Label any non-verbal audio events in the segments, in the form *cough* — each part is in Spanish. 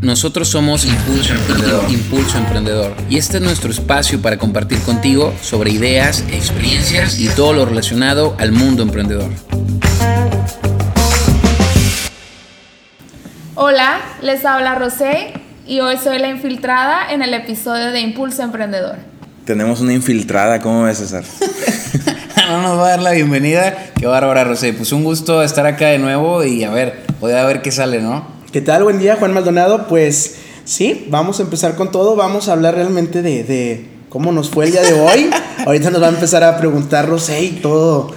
Nosotros somos Impulso Emprendedor. Impulso Emprendedor. Y este es nuestro espacio para compartir contigo sobre ideas, experiencias y todo lo relacionado al mundo emprendedor. Hola, les habla Rosé y hoy soy la infiltrada en el episodio de Impulso Emprendedor. Tenemos una infiltrada, ¿cómo ves, César? *laughs* *laughs* no nos va a dar la bienvenida. Qué bárbara, Rosé. Pues un gusto estar acá de nuevo y a ver, voy a ver qué sale, ¿no? ¿Qué tal? Buen día, Juan Maldonado. Pues sí, vamos a empezar con todo. Vamos a hablar realmente de, de cómo nos fue el día de hoy. *laughs* Ahorita nos va a empezar a preguntar Rosé y todo,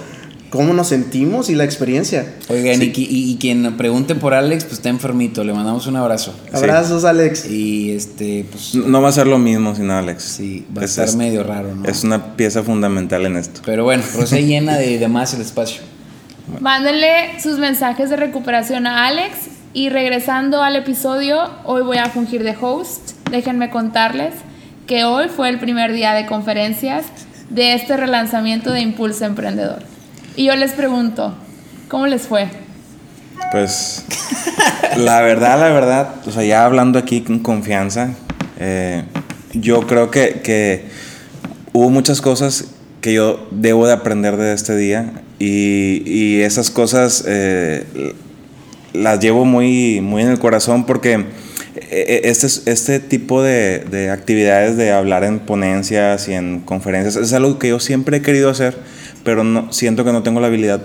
cómo nos sentimos y la experiencia. Oigan, y, y, quien pregunte por Alex, pues está enfermito. Le mandamos un abrazo. Abrazos, Alex. Y este, pues. No va a ser lo mismo sin Alex. Sí, va a estar medio raro, ¿no? Es una pieza fundamental en esto. Pero bueno, Rosé *laughs* llena de, de más el espacio. Mándenle sus mensajes de recuperación a Alex y regresando al episodio, hoy voy a fungir de host. Déjenme contarles que hoy fue el primer día de conferencias de este relanzamiento de Impulso Emprendedor. Y yo les pregunto, ¿cómo les fue? Pues la verdad, la verdad, o sea, ya hablando aquí con confianza, eh, yo creo que, que, hubo muchas cosas que yo debo de aprender de este día y, y esas cosas eh, las llevo muy, muy en el corazón porque eh, eh, este, este tipo de, de, actividades de hablar en ponencias y en conferencias es algo que yo siempre he querido hacer, pero no, siento que no tengo la habilidad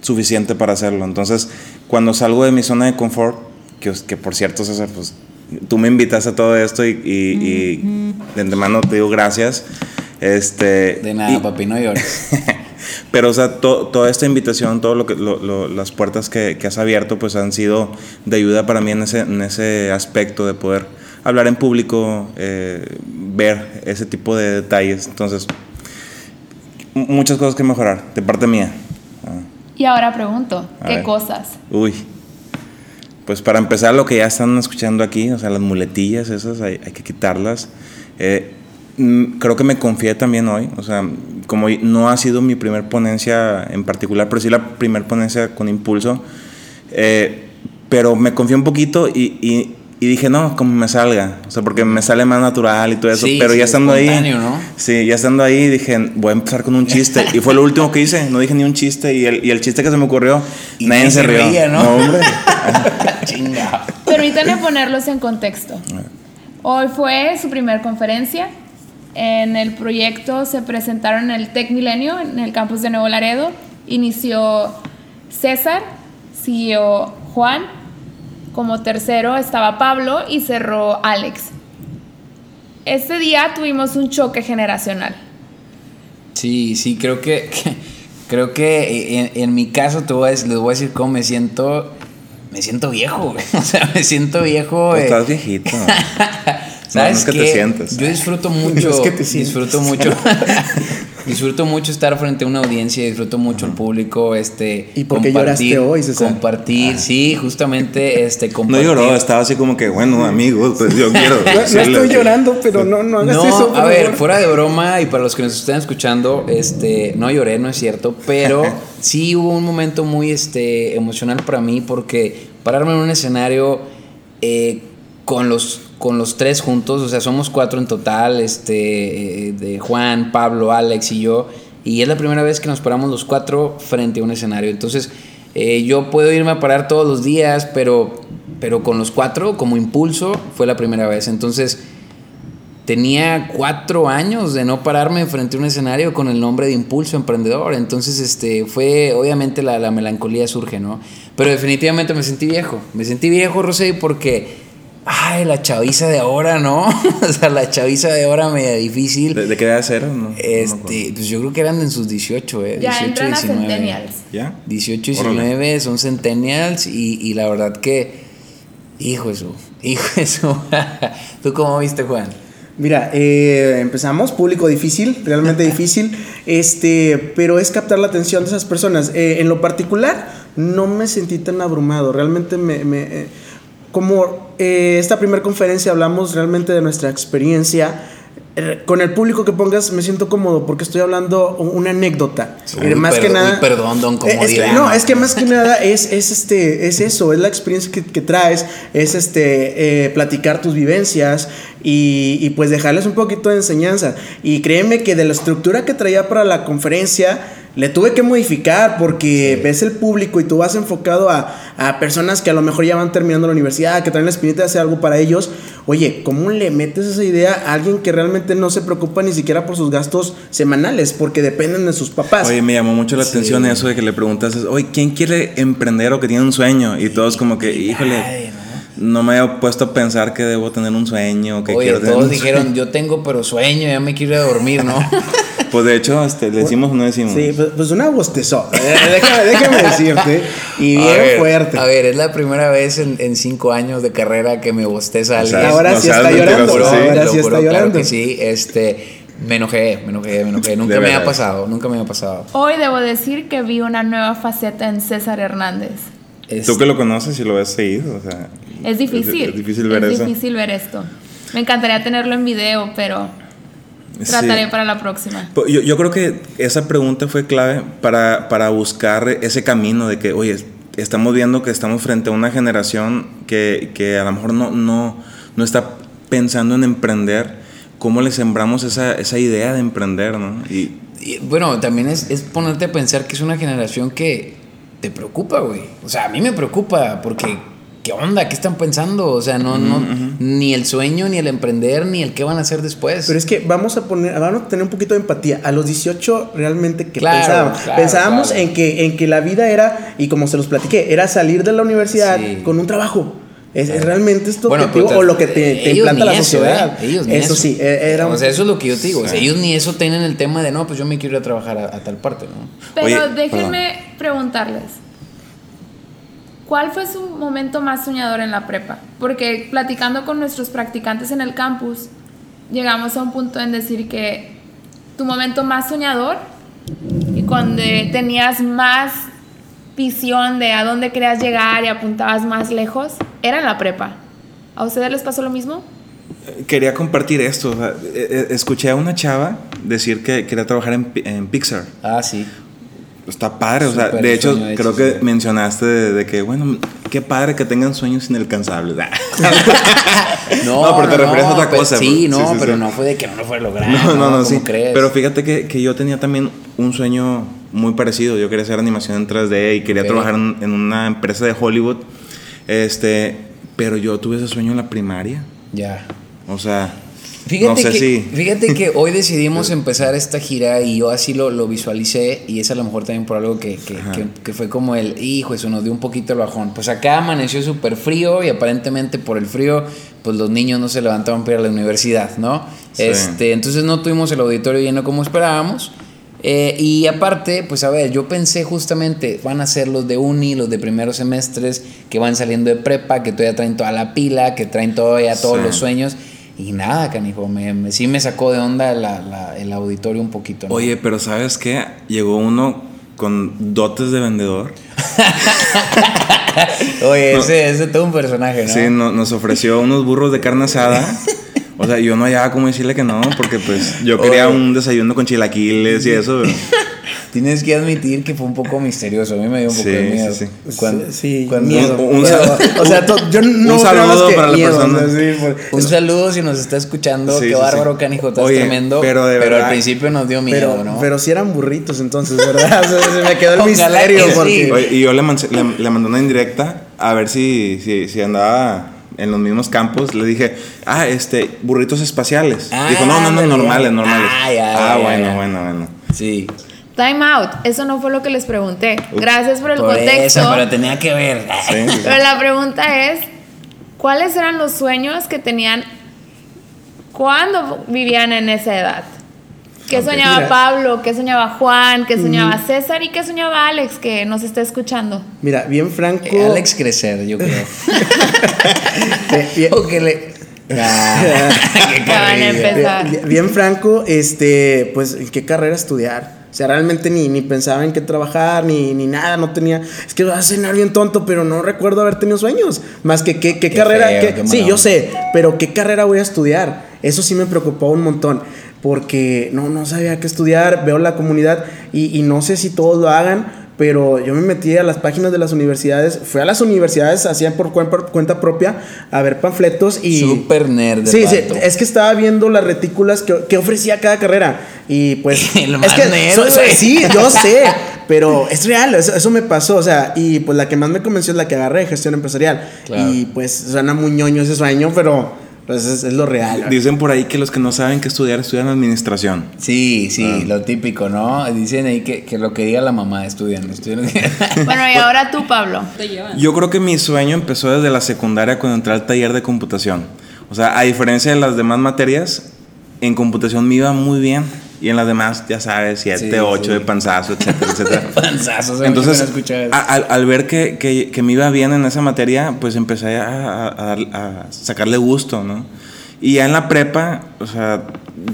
suficiente para hacerlo. Entonces, cuando salgo de mi zona de confort, que, que por cierto, César, pues tú me invitas a todo esto y, y, y de antemano te digo gracias. Este, de nada, papi, no llores. *laughs* Pero, o sea, toda esta invitación, todas lo que, las puertas que, que, has abierto, pues han sido de ayuda para mí en ese, en ese aspecto de poder hablar en público, eh, ver ese tipo de detalles. Entonces, muchas cosas que mejorar, de parte mía. Y ahora pregunto, ¿qué cosas? Uy. Pues para empezar, lo que ya están escuchando aquí, o sea, las muletillas esas, hay, hay que quitarlas. Eh, creo que me confié también hoy, o sea, como no ha sido mi primer ponencia en particular, pero sí la primer ponencia con impulso, eh, pero me confié un poquito y, y, y, dije, no, como me salga, o sea, porque me sale más natural y todo eso, sí, pero sí, ya estando ahí, ¿no? sí, ya estando ahí dije, voy a empezar con un chiste, y fue lo último que hice, no dije ni un chiste, y el, y el chiste que se me ocurrió, y nadie se rió. Reía, ¿no? no hombre. *laughs* Chinga. Permítanme ponerlos en contexto. Hoy fue su primer conferencia, en el proyecto se presentaron en el Tech Milenio, en el campus de Nuevo Laredo. Inició César, siguió Juan, como tercero estaba Pablo y cerró Alex. Este día tuvimos un choque generacional. Sí, sí, creo que, que creo que en, en, mi caso te voy a decir, les voy a decir cómo me siento. Me siento viejo, güey. *laughs* O sea, me siento viejo. Pues estás viejito. *laughs* ¿Sabes no, *laughs* es que te sientes. Yo disfruto *laughs* mucho. No es que te disfruto mucho. disfruto mucho estar frente a una audiencia, disfruto mucho el público, este ¿Y por qué lloraste hoy, César? Compartir, ah. sí, justamente este *laughs* compartir. No lloró, estaba así como que, bueno, amigos, pues yo quiero. no, no estoy llorando, pero no no hagas no, eso. a ver, fuera de broma y para los que nos están escuchando, este, no lloré, no es cierto, pero sí hubo un momento muy este emocional para mí porque pararme en un escenario eh, con los con los tres juntos, o sea, somos cuatro en total, este, de Juan, Pablo, Alex y yo, y es la primera vez que nos paramos los cuatro frente a un escenario. Entonces, eh, yo puedo irme a parar todos los días, pero, pero con los cuatro, como impulso, fue la primera vez. Entonces, tenía cuatro años de no pararme frente a un escenario con el nombre de Impulso Emprendedor. Entonces, este, fue, obviamente la, la melancolía surge, ¿no? Pero definitivamente me sentí viejo. Me sentí viejo, Rosé, porque Ay, la chaviza de ahora, ¿no? *laughs* o sea, la chaviza de ahora media difícil. ¿De, de qué edad eran? No, este, no pues yo creo que eran en sus 18, ¿eh? Ya 18, entran 19. a centennials. ¿Ya? 18, 19 Órale. son centennials y, y, la verdad que, hijo eso, hijo eso. *laughs* ¿Tú cómo viste, Juan? Mira, eh, empezamos, público difícil, realmente difícil, *laughs* este, pero es captar la atención de esas personas. Eh, en lo particular, no me sentí tan abrumado, realmente me... me eh, como eh, esta primera conferencia hablamos realmente de nuestra experiencia, eh, con el público que pongas me siento cómodo porque estoy hablando una anécdota. Uy, Eh, más per- que nada. uy, perdón, don Eh, es que- no, es que más que nada es, es este, es eso, es la experiencia que, que traes, es este, eh, platicar tus vivencias y, y pues dejarles un poquito de enseñanza. Y créeme que de la estructura que traía para la conferencia, le tuve que modificar porque ves el público y tú vas enfocado a, a personas que a lo mejor ya van terminando la universidad, que traen la espinita de hacer algo para ellos. Oye, ¿cómo le metes esa idea a alguien que realmente no se preocupa ni siquiera por sus gastos semanales? Porque dependen de sus papás. Oye, me llamó mucho la atención eso de que le preguntas, oye, ¿quién quiere emprender o que tiene un sueño? Y todos como que, híjole, Ay, no me había puesto a pensar que debo tener un sueño o que Oye, quiero tener todos un dijeron, sueño. yo tengo pero sueño, ya me quiero ir a dormir, ¿no? *laughs* Pues de hecho, este, ¿le decimos o no decimos? Sí, pues, pues una bostezó. Déjame, déjame *laughs* decirte. Y A bien ver, fuerte. A ver, es la primera vez en, en cinco años de carrera que me bosteza O sea, alguien. Ahora no sí está llorando, lo sí. juro, ahora sí está juro, Claro llorando. que sí, este, me enojé, me enojé, me enojé. Nunca me ha pasado, nunca me ha pasado. Hoy debo decir que vi una nueva faceta en César Hernández. Tú que lo conoces y lo ves seguido, o sea. Es difícil. Es, difícil ver es eso. difícil ver esto. Me encantaría tenerlo en video, pero Sí. trataré para la próxima. Pues Yo, yo creo que esa pregunta fue clave para, para buscar ese camino de que, oye, estamos viendo que estamos frente a una generación que, que a lo mejor no, no, no está pensando en emprender. ¿Cómo le sembramos esa, esa idea de emprender, no? Y, Y, bueno, también es, es ponerte a pensar que es una generación que te preocupa, güey. O sea, a mí me preocupa porque, ¿qué onda? ¿Qué están pensando? O sea, no, no, ni el sueño, ni el emprender, ni el qué van a hacer después. Pero es que vamos a poner, vamos a tener un poquito de empatía. A los 18 realmente que Claro, pensábamos, claro, pensábamos claro. En, que, en que la vida era, y como se los platiqué, era salir de la universidad Sí. con un trabajo. Es, es realmente esto Bueno, objetivo o lo que te, te ellos implanta ni la eso, sociedad. ¿eh? Ellos ni eso, sí, e- era un- O sea, eso es lo que yo te digo. O sea, ellos ni eso tienen el tema de, no, pues yo me quiero ir a trabajar a, a tal parte, ¿no? Pero Oye, déjenme preguntarles. ¿Cuál fue su momento más soñador en la prepa? Porque platicando con nuestros practicantes en el campus, llegamos a un punto en decir que tu momento más soñador y cuando tenías más visión de a dónde querías llegar y apuntabas más lejos, era en la prepa. ¿A ustedes les pasó lo mismo? quería compartir esto. eh, eh, escuché a una chava decir que quería trabajar en Pixar. Ah, sí. Está padre, o sea, de hecho, creo que sí. mencionaste de, de que, bueno, qué padre que tengan sueños inalcanzables. *laughs* *laughs* No, pero te refieres a otra pero- cosa, Sí, bro. no, Sí, sí, pero no fue de que no lo fuera a lograr. No, no, no, ¿Cómo sí. crees? Pero fíjate que, que yo tenía también un sueño muy parecido. Yo quería hacer animación en 3D y quería trabajar en, en una empresa de Hollywood. Este, pero yo tuve ese sueño en la primaria. Ya. O sea, Fíjate, no sé que, si. fíjate que hoy *laughs* decidimos empezar esta gira y yo así lo, lo visualicé y es a lo mejor también por algo que, que, que- que fue como el, hijo, eso nos dio un poquito el bajón. Pues acá amaneció súper frío y aparentemente por el frío, pues los niños no se levantaban para ir a la universidad, ¿no? Sí. Este, entonces no tuvimos el auditorio lleno como esperábamos. Eh, y aparte, pues a ver, yo pensé justamente, van a ser los de uni, los de primeros semestres, que van saliendo de prepa, que todavía traen toda la pila, que traen todavía todos Sí. los sueños. Y nada, canijo, me, me- sí me sacó de onda la- la- el auditorio un poquito. ¿no? Oye, pero ¿sabes qué? Llegó uno con dotes de vendedor. *laughs* Oye, no. ese, ese es todo un personaje, ¿no? Sí, no- nos ofreció unos burros de carne asada. *laughs* O sea, yo no hallaba cómo decirle que no, porque pues yo quería Oye. un desayuno con chilaquiles y eso. pero- Tienes que admitir que fue un poco misterioso. A mí me dio un poco Sí, de miedo. sí, Cuando- sí, cuando- miedo. Un- un o sea, to- yo no un saludo que para la miedo, persona. por- Un saludo si nos está escuchando. Sí, Qué bárbaro, sí. canijo, estás Oye, tremendo. pero de al principio nos dio miedo, pero, ¿no? pero si eran burritos entonces, ¿verdad? *laughs* O sea, se me quedó el misterio. que sí. porque- Oye, y yo le, mandé- le, le mandé una indirecta a ver si, si, si andaba en los mismos campos. Le dije, ah, este, burritos espaciales. Ah, Dijo, no, no, no, normales, normales. Ah, ya, ah, ya, bueno, ya. bueno, bueno. Sí. Time out. Eso no fue lo que les pregunté. Gracias por el Por contexto. eso, pero tenía que ver. *laughs* Sí, sí, sí. Pero la pregunta es, ¿cuáles eran los sueños que tenían cuando vivían en esa edad? ¿Qué soñaba Mira. Pablo? ¿Qué soñaba Juan? ¿Qué soñaba César? ¿Y qué soñaba Alex que nos está escuchando? Mira, bien franco. Eh, Alex crecer, yo creo. *laughs* bien- o que le. *laughs* Ah, qué Ya van a carrilla. empezar. Bien, bien franco, este, pues, ¿en qué carrera estudiar? O sea, realmente ni, ni pensaba en qué trabajar, ni, ni nada, no tenía... Es que va a cenar bien tonto, pero no recuerdo haber tenido sueños. Más que qué, qué Qué carrera... feo, qué- qué mala sí, yo sé, pero ¿qué carrera voy a estudiar? eso sí me preocupó un montón, porque no, no sabía qué estudiar, veo la comunidad y, y no sé si todos lo hagan, pero yo me metí a las páginas de las universidades, fui a las universidades, hacía por cuen- por cuenta propia, a ver panfletos y... Súper nerd. Sí, sí, es que estaba viendo las retículas que, que ofrecía cada carrera y pues... *laughs* El es más que, nerd, sí, yo *laughs* sé, pero es real, eso, eso me pasó, o sea, y pues la que más me convenció es la que agarré, gestión empresarial. Claro. Y pues suena muy ñoño ese sueño, pero pues es, es lo real. Dicen por ahí que los que no saben qué estudiar estudian administración. Sí, sí, Ah. lo típico, ¿no? Dicen ahí que, que lo que diga la mamá, estudian, estudian. *laughs* Bueno, y ahora tú, Pablo. Yo creo que mi sueño empezó desde la secundaria cuando entré al taller de computación. O sea, a diferencia de las demás materias, en computación me iba muy bien. Y en las demás, ya sabes, 7, Sí, 8 sí. de panzazo, etcétera, *laughs* etcétera. Panzazos, Entonces, a- al, al ver que, que- que me iba bien en esa materia, pues empecé a, a- a sacarle gusto, ¿no? Y ya en la prepa, o sea,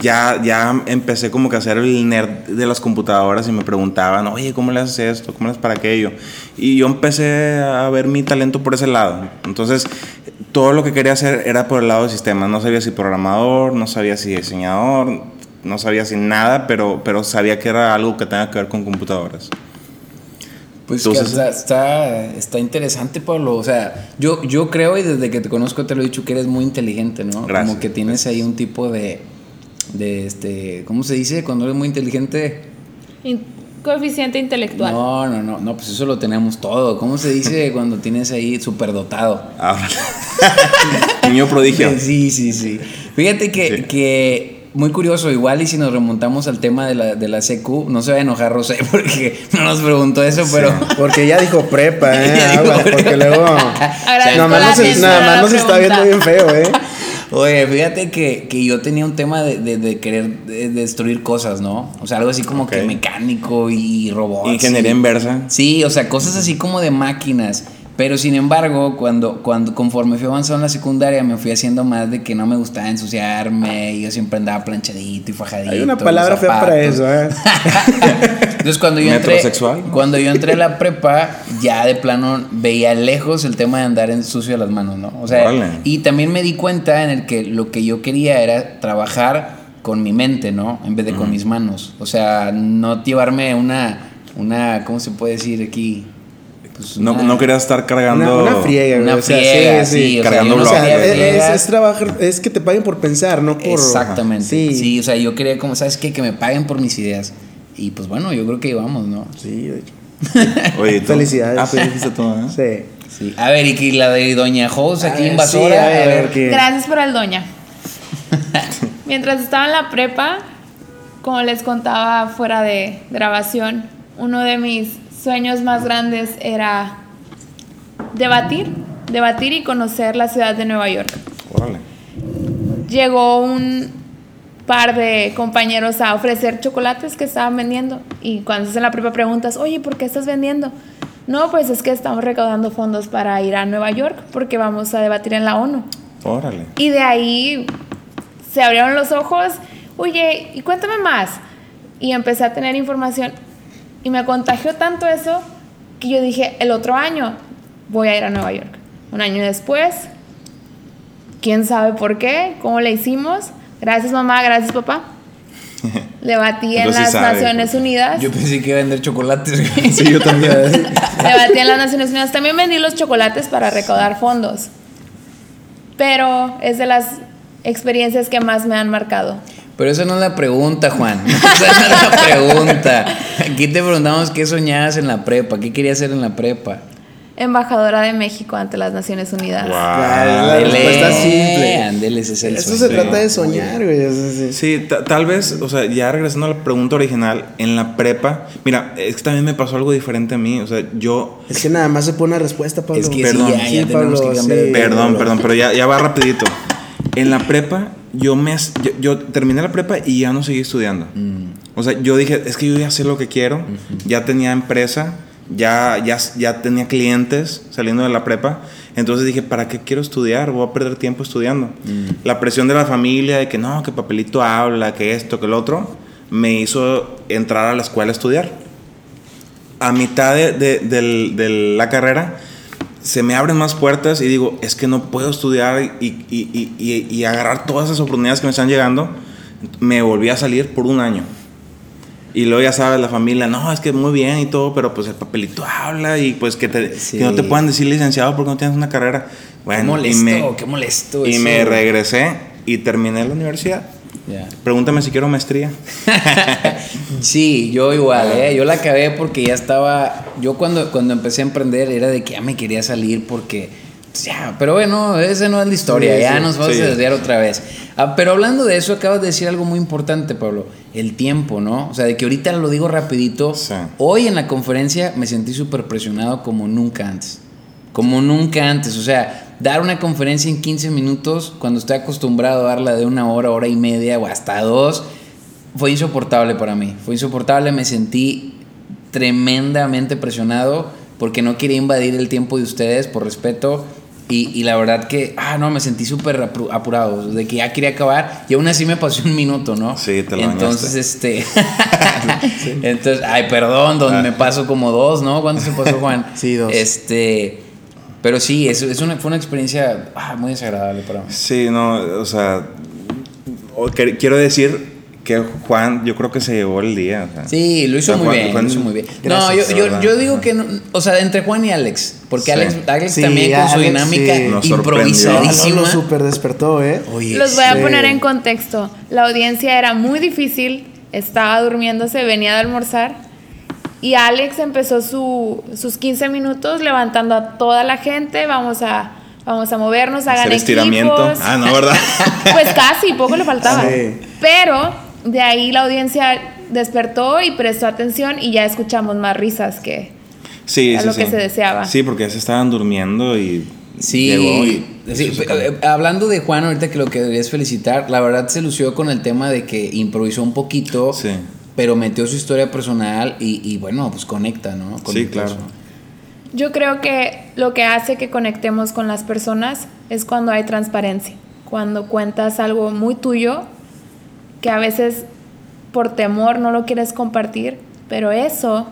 ya, ya empecé como que a hacer el nerd de las computadoras y me preguntaban, oye, ¿cómo le haces esto? ¿Cómo le haces para aquello? Y yo empecé a ver mi talento por ese lado. Entonces, todo lo que quería hacer era por el lado de sistemas. No sabía si programador, no sabía si diseñador, no sabía si nada, pero, pero sabía que era algo que tenga que ver con computadoras. Pues Entonces- que está, está, está interesante, Pablo. O sea, yo, yo creo y desde que te conozco te lo he dicho que eres muy inteligente, ¿no? Gracias, Como que tienes ahí un tipo de, de este, ¿cómo se dice? Cuando eres muy inteligente. In- coeficiente intelectual. No, no, no, no, pues eso lo tenemos todo. ¿Cómo se dice *laughs* cuando tienes ahí superdotado? Ahora. *laughs* Niño prodigio. Sí, sí, sí. Fíjate que, Sí. que muy curioso, igual y si nos remontamos al tema de la, de la CQ, no se va a enojar Rosé *laughs* porque no nos preguntó eso, pero... Porque ya dijo prepa, *laughs* ¿eh? Ya dijo Aguas, prepa. porque luego... Nada más nos, nada más está viendo bien feo, ¿eh? *laughs* Oye, fíjate que, que yo tenía un tema de, de- de querer de- destruir cosas, ¿no? O sea, algo así como que mecánico y robots. Ingeniería y- inversa. Sí, o sea, cosas así como de máquinas. Pero sin embargo, cuando, cuando conforme fui avanzando en la secundaria, me fui haciendo más de que no me gustaba ensuciarme. Y yo siempre andaba planchadito y fajadito. Hay una palabra fea para eso, ¿eh? *laughs* Entonces cuando yo entré ¿Metrosexual? cuando yo entré a la prepa ya de plano veía lejos el tema de andar en sucio las manos, ¿no? O sea, y también me di cuenta en el que lo que yo quería era trabajar con mi mente, ¿no? En vez de con mis manos. O sea, no llevarme una una ¿cómo se puede decir aquí? Pues No, no quería estar cargando. Una, una friega, Una o sea, friega, sí, sí. sí, o sea, cargando O sea, bloques. es, es- friegas. es trabajar, es que te paguen por pensar, no por. Exactamente. Sí. Sí. o sea, yo quería como, ¿sabes qué? Que me paguen por mis ideas. Y pues bueno, yo creo que íbamos, ¿no? Sí, de hecho. *laughs* Oye, ¿tú? Felicidades. Ah, pues dijiste todo, ¿eh? Sí. Sí. A ver, y que la de Doña Jos aquí ver, invasora. sí, a ver, a ver Gracias por el doña. *laughs* Mientras estaba en la prepa, como les contaba fuera de grabación, uno de mis sueños más grandes era debatir, debatir y conocer la ciudad de Nueva York. Órale. Llegó un par de compañeros a ofrecer chocolates que estaban vendiendo y cuando estás en la prepa preguntas, oye, ¿por qué estás vendiendo? No, pues es que estamos recaudando fondos para ir a Nueva York porque vamos a debatir en la ONU. Órale. Y de ahí se abrieron los ojos, oye, y cuéntame más. Y empecé a tener información y me contagió tanto eso que yo dije, el otro año voy a ir a Nueva York. Un año después, quién sabe por qué, cómo le hicimos. Gracias mamá, gracias papá. *laughs* Debatí en Entonces las sabe, Naciones Unidas. Yo pensé que iba a vender chocolates. *laughs* Sí, yo también. Debatí en las Naciones Unidas. También vendí los chocolates para recaudar fondos. Pero es de las experiencias que más me han marcado. Pero esa no es la pregunta, Juan. *laughs* Esa no es la pregunta. Aquí te preguntamos qué soñabas en la prepa, qué querías hacer en la prepa. Embajadora de México ante las Naciones Unidas. La Ándele, respuesta simple. es el Eso se sueño. trata de soñar, güey. sí. Sí, ta- tal vez, o sea, ya regresando a la pregunta original, en la prepa, mira, es que también me pasó algo diferente a mí, o sea, yo, Es que nada más se pone una respuesta, Pablo. Es que Perdón. sí, ya, ya tenemos que cambiar de sí. perdón, Pablo. perdón, pero ya, ya va rapidito. En la prepa, yo me, yo, yo terminé la prepa y ya no seguí estudiando. O sea, yo dije, es que yo ya sé lo que quiero, ya tenía empresa, ya, ya, ya tenía clientes saliendo de la prepa. Entonces dije, ¿para qué quiero estudiar? Voy a perder tiempo estudiando. La presión de la familia de que no, que papelito habla, que esto, que lo otro, me hizo entrar a la escuela a estudiar. A mitad de, de- del- de la carrera, se me abren más puertas y digo, es que no puedo estudiar y, y, y, y, agarrar todas esas oportunidades que me están llegando. Me volví a salir por un año. Y luego ya sabes, la familia, no, es que muy bien y todo, pero pues el papelito habla y pues que, te, que no te puedan decir licenciado porque no tienes una carrera. Bueno, qué molesto, y me, qué molesto. Y me regresé y terminé la universidad. Pregúntame si quiero maestría. *laughs* sí, yo igual, ¿eh? yo la acabé porque ya estaba, yo cuando, cuando empecé a emprender era de que ya me quería salir porque, pues, ya, pero bueno, esa no es la historia, ya nos vamos a desviar otra vez. Ah, pero hablando de eso, acabas de decir algo muy importante, Pablo, el tiempo, ¿no? O sea, de que ahorita lo digo rapidito, hoy en la conferencia me sentí súper presionado como nunca antes, como nunca antes, o sea dar una conferencia en 15 minutos cuando estoy acostumbrado a darla de una hora, hora y media o hasta dos, fue insoportable para mí. Fue insoportable, me sentí tremendamente presionado porque no quería invadir el tiempo de ustedes por respeto. Y, la verdad que, ah, no, me sentí súper apurado, de que ya quería acabar y aún así me pasó un minuto, ¿no? Sí, te lo Entonces, este. *laughs* *laughs* Entonces, ay, perdón, donde ah. me paso como dos, ¿no? ¿Cuánto se pasó, Juan? Sí, dos. Este. Pero sí, es, es una, fue una experiencia ah, muy desagradable para mí. Sí, no, o sea, quiero decir que Juan, yo creo que se llevó el día. sí, lo hizo, muy bien, lo hizo muy bien. no, yo, yo, yo, digo que, o sea, entre Juan y Alex, porque Alex, Alex también con su dinámica improvisadísima. lo super despertó, ¿eh? Los voy a poner en contexto. La audiencia era muy difícil, estaba durmiéndose, venía de almorzar y Alex empezó su, sus 15 minutos levantando a toda la gente, vamos a, vamos a movernos, hagan Hacer estiramiento. Ah, no, ¿verdad? *laughs* pues casi, poco le faltaba. Pero de ahí la audiencia despertó y prestó atención y ya escuchamos más risas que sí, a lo que se deseaba. Sí, porque ya se estaban durmiendo y Sí, eh, hablando de Juan, ahorita que lo que deberías felicitar, la verdad se lució con el tema de que improvisó un poquito. Sí pero metió su historia personal y, bueno, pues conecta, ¿no? sí, claro. Yo creo que lo que hace que conectemos con las personas es cuando hay transparencia, cuando cuentas algo muy tuyo que a veces por temor no lo quieres compartir, pero eso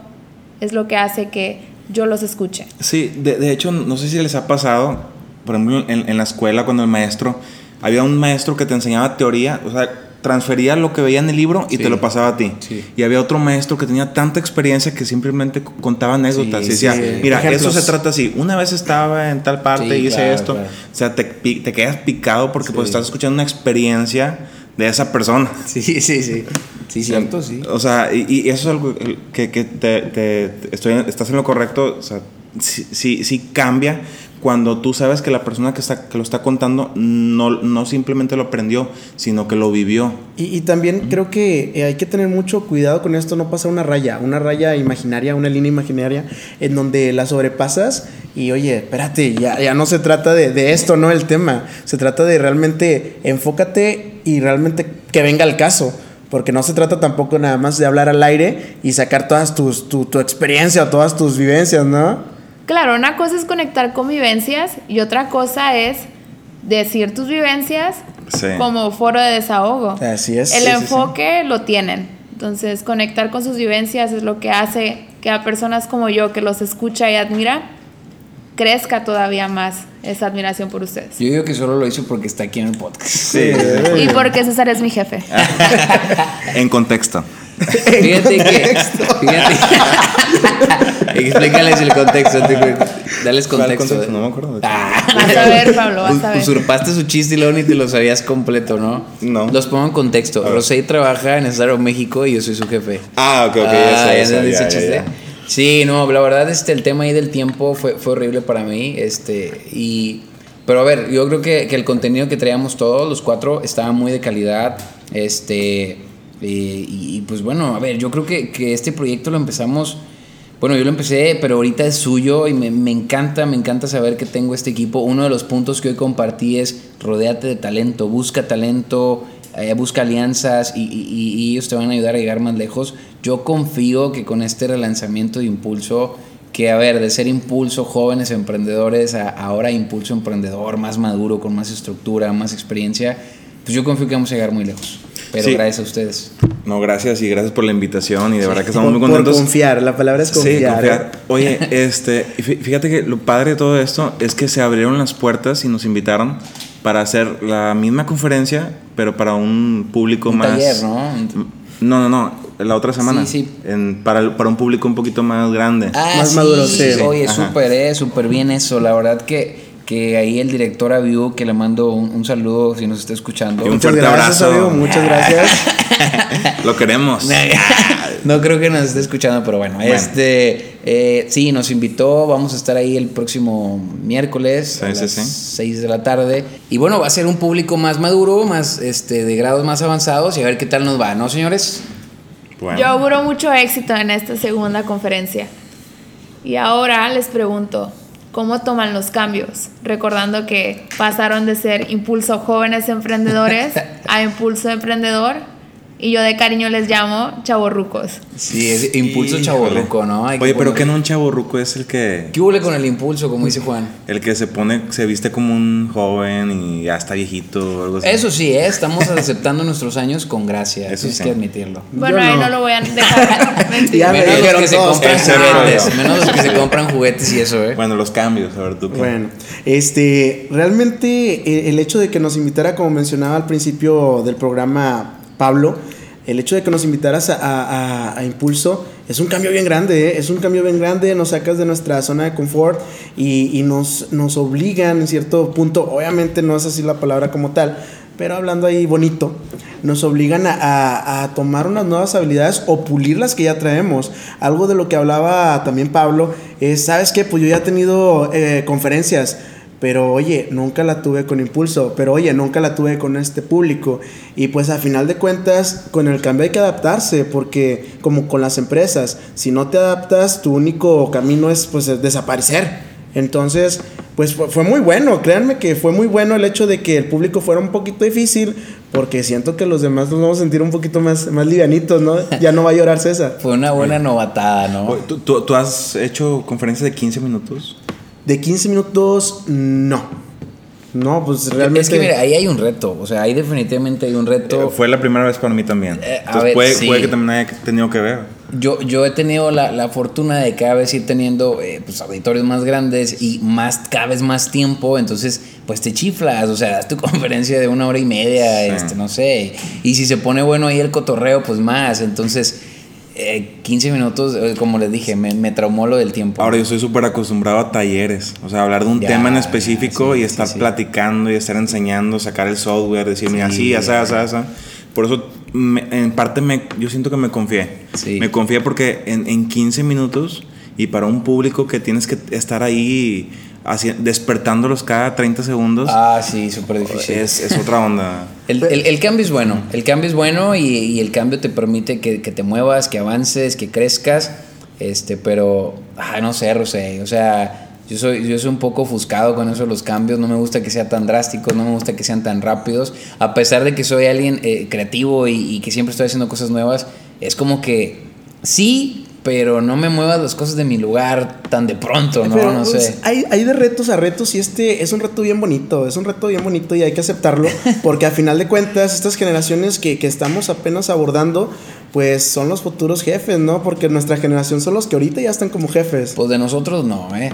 es lo que hace que yo los escuche. Sí, de, hecho, no sé si les ha pasado, por ejemplo, en, en la escuela cuando el maestro, había un maestro que te enseñaba teoría, o sea, transfería lo que veía en el libro y te lo pasaba a ti. Y había otro maestro que tenía tanta experiencia que simplemente contaba anécdotas y decía, mira, eso se trata así, una vez estaba en tal parte y hice esto. O sea, te, te, quedas picado porque pues estás escuchando una experiencia de esa persona. *laughs* Sí, sí, sí. Sí, cierto, sí. O sea, y, eso es algo que, que te, te, estoy, estás en lo correcto, o sea, sí, sí, sí cambia cuando tú sabes que la persona que, está, que lo está contando no, no simplemente lo aprendió, sino que lo vivió. Y, también creo que eh, hay que tener mucho cuidado con esto, no pasa una raya, una raya imaginaria, una línea imaginaria, en donde la sobrepasas y oye, espérate, ya, ya no se trata de, de esto, no el tema, se trata de realmente enfócate y realmente que venga el caso porque no se trata tampoco nada más de hablar al aire y sacar todas tus, tu, tu experiencia o todas tus vivencias, ¿no? Claro, una cosa es conectar con vivencias y otra cosa es decir tus vivencias como foro de desahogo. Así es. El enfoque lo tienen. Entonces, conectar con sus vivencias es lo que hace que a personas como yo, que los escucha y admira, crezca todavía más esa admiración por ustedes. Yo digo que solo lo hizo porque está aquí en el podcast. Sí. y porque César es mi jefe. *laughs* en contexto. Fíjate que. Fíjate. Explícales el contexto. Dales contexto. No me acuerdo. Ah. Vas a ver, Pablo, vas a ver. Usurpaste su chiste y luego ni te lo sabías completo, ¿no? No. Los pongo en contexto. Rosé trabaja en Estado México y yo soy su jefe. Ah, ok, ok. Ah, ya, ya, ya, chiste. Sí, no, la verdad, este, el tema ahí del tiempo fue, fue horrible para mí. Este, y. Pero a ver, yo creo que, que el contenido que traíamos todos, los cuatro, estaba muy de calidad. Este eh, y, pues bueno, a ver, yo creo que, que, este proyecto lo empezamos, bueno, yo lo empecé, pero ahorita es suyo y me, me, encanta, me encanta saber que tengo este equipo. Uno de los puntos que hoy compartí es rodeate de talento, busca talento, eh, busca alianzas y, y, ellos te van a ayudar a llegar más lejos. Yo confío que con este relanzamiento de Impulso, que a ver, de ser Impulso jóvenes emprendedores a ahora Impulso emprendedor, más maduro, con más estructura, más experiencia, pues yo confío que vamos a llegar muy lejos. Pero Sí. gracias a ustedes. No, gracias y gracias por la invitación y de verdad que estamos Por, muy por contentos. confiar, la palabra es confiar. Sí, ¿eh? confiar. Oye, este, fíjate que lo padre de todo esto es que se abrieron las puertas y nos invitaron para hacer la misma conferencia, pero para un público Un más. taller, ¿no? No, no, no, la otra semana. Sí, sí. En- para, el- para un público un poquito más grande. Ah, Más sí, maduro, sí. Oye, súper, eh, súper bien eso. La verdad que, que ahí el director Aviu, que le mando un, un saludo si nos está escuchando. Y un Muchas fuerte gracias, abrazo. amigo, muchas gracias. *laughs* Lo queremos. no creo que nos esté escuchando, pero bueno, Bueno. este eh, sí, nos invitó, vamos a estar ahí el próximo miércoles a Sí, sí, las sí. 6 de la tarde. Y bueno, va a ser un público más maduro, más este de grados más avanzados y a ver qué tal nos va, ¿no, señores? Bueno. Yo auguro mucho éxito en esta segunda conferencia. Y ahora les pregunto, ¿cómo toman los cambios? Recordando que pasaron de ser Impulso Jóvenes Emprendedores *laughs* a Impulso Emprendedor. Y yo de cariño les llamo chavorrucos. Sí, es impulso Híjole. chaborruco, ¿no? Hay Oye, pero poner- que no un chavo ruco es el que. ¿Qué huele con el impulso, como dice Juan? El que se pone, se viste como un joven y ya está viejito o algo así. Eso sí, ¿eh? estamos aceptando nuestros años con gracia. Eso Eso es sí. que admitirlo. Bueno, Yo ahí no. no lo voy a *laughs* dejar. Ya me Menos los dijeron que se compran juguetes. Menos los que se compran juguetes y eso, ¿eh? Bueno, los cambios, a ver tú qué. Bueno, este, realmente eh, el hecho de que nos invitara, como mencionaba al principio del programa Pablo, el hecho de que nos invitaras a, a- Impulso es un cambio bien grande, ¿eh? es un cambio bien grande, nos sacas de nuestra zona de confort y, y nos, nos obligan en cierto punto, obviamente no es así la palabra como tal, pero hablando ahí bonito, nos obligan a, a- a tomar unas nuevas habilidades o pulir las que ya traemos. Algo de lo que hablaba también Pablo es, ¿sabes qué? Pues yo ya he tenido eh, conferencias, pero oye, nunca la tuve con impulso, pero oye, nunca la tuve con este público. Y pues a final de cuentas, con el cambio hay que adaptarse, porque como con las empresas, si no te adaptas, tu único camino es pues desaparecer. Entonces, pues fue, fue muy bueno, créanme que fue muy bueno el hecho de que el público fuera un poquito difícil, porque siento que los demás nos vamos a sentir un poquito más, más livianitos, ¿no? *laughs* Ya no va a llorar César. Fue una buena novatada, ¿no? ¿Tú, tú, tú has hecho conferencias de 15 minutos? De 15 minutos, no. No, pues realmente... Es que mira, ahí hay un reto. O sea, ahí definitivamente hay un reto. Eh, Fue la primera vez para mí también. Eh, a Entonces ver, puede, sí. puede que también haya tenido que ver. Yo, yo he tenido la, la fortuna de cada vez ir teniendo eh, pues, auditorios más grandes y más, cada vez más tiempo, entonces pues te chiflas, o sea, das tu *laughs* conferencia de una hora y media, Sí. este, no sé, y si se pone bueno ahí el cotorreo, pues más, entonces eh, 15 minutos, eh, como les dije, me, me traumó lo del tiempo. Ahora yo soy súper acostumbrado a talleres, o sea, hablar de un Ya, tema en específico sí, y sí, estar sí. platicando y estar enseñando, sacar el software, decir, mira, Sí, así, así, ya. así. Por eso, me- en parte, me, yo siento que me confié. Sí. Me confié porque en, en 15 minutos y para un público que tienes que estar ahí despertándolos cada 30 segundos, Ah, sí, súper difícil. es, es otra onda. *laughs* El, el- el cambio es bueno, el cambio es bueno y, y el cambio te permite que, que te muevas, que avances, que crezcas, este, pero, ah, no sé, Rosé, o sea, yo soy, yo soy un poco ofuscado con eso los cambios, no me gusta que sean tan drásticos, no me gusta que sean tan rápidos, a pesar de que soy alguien eh, creativo y, y que siempre estoy haciendo cosas nuevas, es como que sí, pero no me muevas las cosas de mi lugar tan de pronto, ¿no? Pero, no pues, sé. hay, hay de retos a retos y este es un reto bien bonito, es un reto bien bonito y hay que aceptarlo *laughs* porque a final de cuentas estas generaciones que, que estamos apenas abordando pues son los futuros jefes, ¿no? Porque nuestra generación son los que ahorita ya están como jefes. Pues de nosotros no, ¿eh?